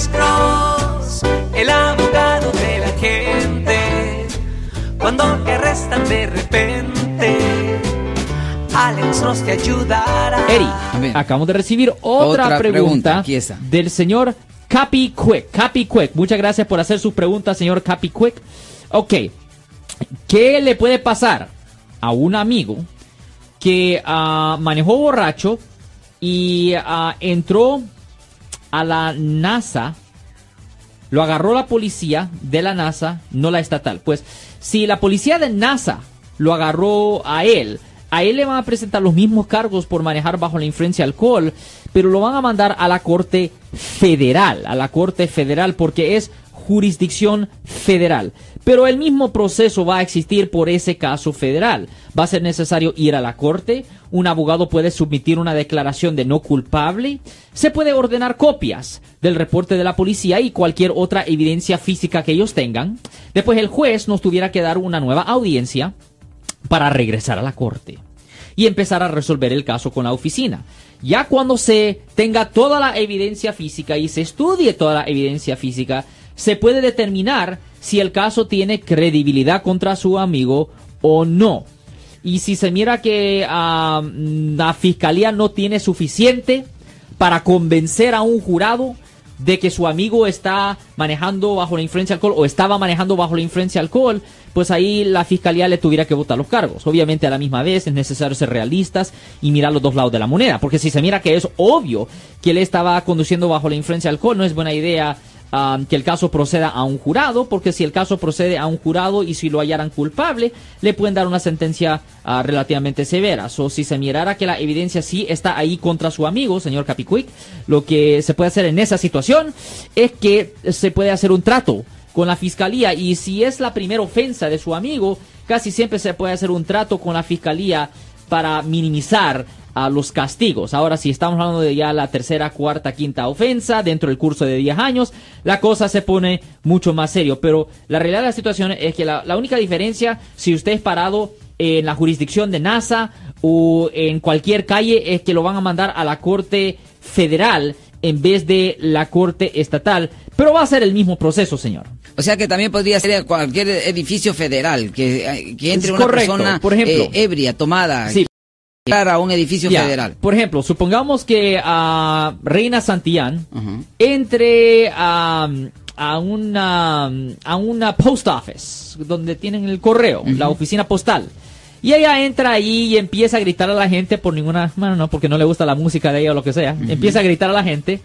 Alex Cross, el abogado de la gente. Cuando te arrestan de repente, Alex Cross te ayudará. Eri, acabamos de recibir otra, Otra pregunta, pregunta, del señor Capi Quick. Capi Quick, muchas gracias por hacer su pregunta, señor Capi Quick. Ok, ¿qué le puede pasar a un amigo que ah, manejó borracho y ah, entró a la NASA? Lo agarró la policía de la NASA, no la estatal. Pues si la policía de NASA lo agarró a él, a él le van a presentar los mismos cargos por manejar bajo la influencia alcohol, pero lo van a mandar a la Corte Federal, a la Corte Federal, porque es jurisdicción federal. Pero el mismo proceso va a existir por ese caso federal. Va a ser necesario ir a la corte, un abogado puede submitir una declaración de no culpable, se puede ordenar copias del reporte de la policía y cualquier otra evidencia física que ellos tengan. Después el juez nos tuviera que dar una nueva audiencia para regresar a la corte y empezar a resolver el caso con la oficina. Ya cuando se tenga toda la evidencia física y se estudie toda la evidencia física, se puede determinar si el caso tiene credibilidad contra su amigo o no. Y si se mira que ah, la fiscalía no tiene suficiente para convencer a un jurado de que su amigo está manejando bajo la influencia de alcohol o estaba manejando bajo la influencia de alcohol, pues ahí la fiscalía le tuviera que votar los cargos. Obviamente a la misma vez es necesario ser realistas y mirar los dos lados de la moneda, porque si se mira que es obvio que él estaba conduciendo bajo la influencia de alcohol, no es buena idea que el caso proceda a un jurado, porque si el caso procede a un jurado y si lo hallaran culpable, le pueden dar una sentencia ah, relativamente severa. O si se mirara que la evidencia sí está ahí contra su amigo, señor Capicuic, lo que se puede hacer en esa situación es que se puede hacer un trato con la fiscalía y si es la primera ofensa de su amigo, casi siempre se puede hacer un trato con la fiscalía para minimizar a los castigos. Ahora, si estamos hablando de ya la tercera, cuarta, quinta ofensa dentro del curso de 10 años, la cosa se pone mucho más serio. Pero la realidad de la situación es que la, la única diferencia, si usted es parado en la jurisdicción de NASA o en cualquier calle, es que lo van a mandar a la Corte Federal en vez de la Corte Estatal. Pero va a ser el mismo proceso, señor. O sea que también podría ser cualquier edificio federal, que, que entre Es una correcto. persona Por ejemplo. eh, ebria, tomada, Sí. Entrar a un edificio federal. Por ejemplo, supongamos que a Reina Santillán Ujú. entre a, a una a una post office donde tienen el correo, la oficina postal. Y ella entra ahí y empieza a gritar a la gente por ninguna, bueno, no, porque no le gusta la música de ella o lo que sea. Empieza a gritar a la gente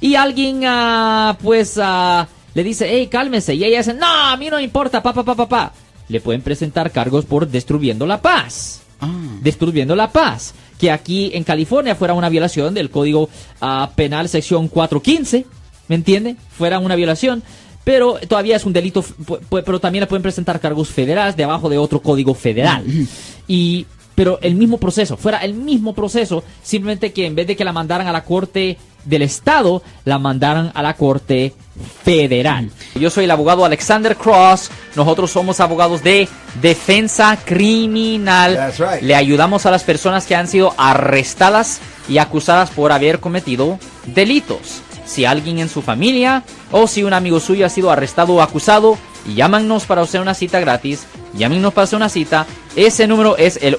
y alguien, ah, pues, ah, le dice, hey, cálmese. Y ella dice, no, a mí no me importa, pa, pa, pa, pa, pa. Le pueden presentar cargos por destruyendo la paz Ah. destruyendo la paz. Que aquí en California fuera una violación del Código ah, Penal sección 415, ¿me entiende? Fuera una violación. Pero todavía es un delito, pero también le pueden presentar cargos federales debajo de otro código federal. Y, pero el mismo proceso, fuera el mismo proceso, simplemente que en vez de que la mandaran a la corte del estado, la mandaran a la corte federal. Yo soy el abogado Alexander Cross, nosotros somos abogados de defensa criminal. Right. Le ayudamos a las personas que han sido arrestadas y acusadas por haber cometido delitos. Si alguien en su familia o si un amigo suyo ha sido arrestado o acusado, llámanos para hacer una cita gratis. Llámenos para hacer una cita. Ese número es el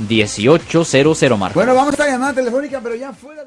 1-800-530-1800, Marco. Bueno, vamos a esta llamada telefónica, pero ya fuera.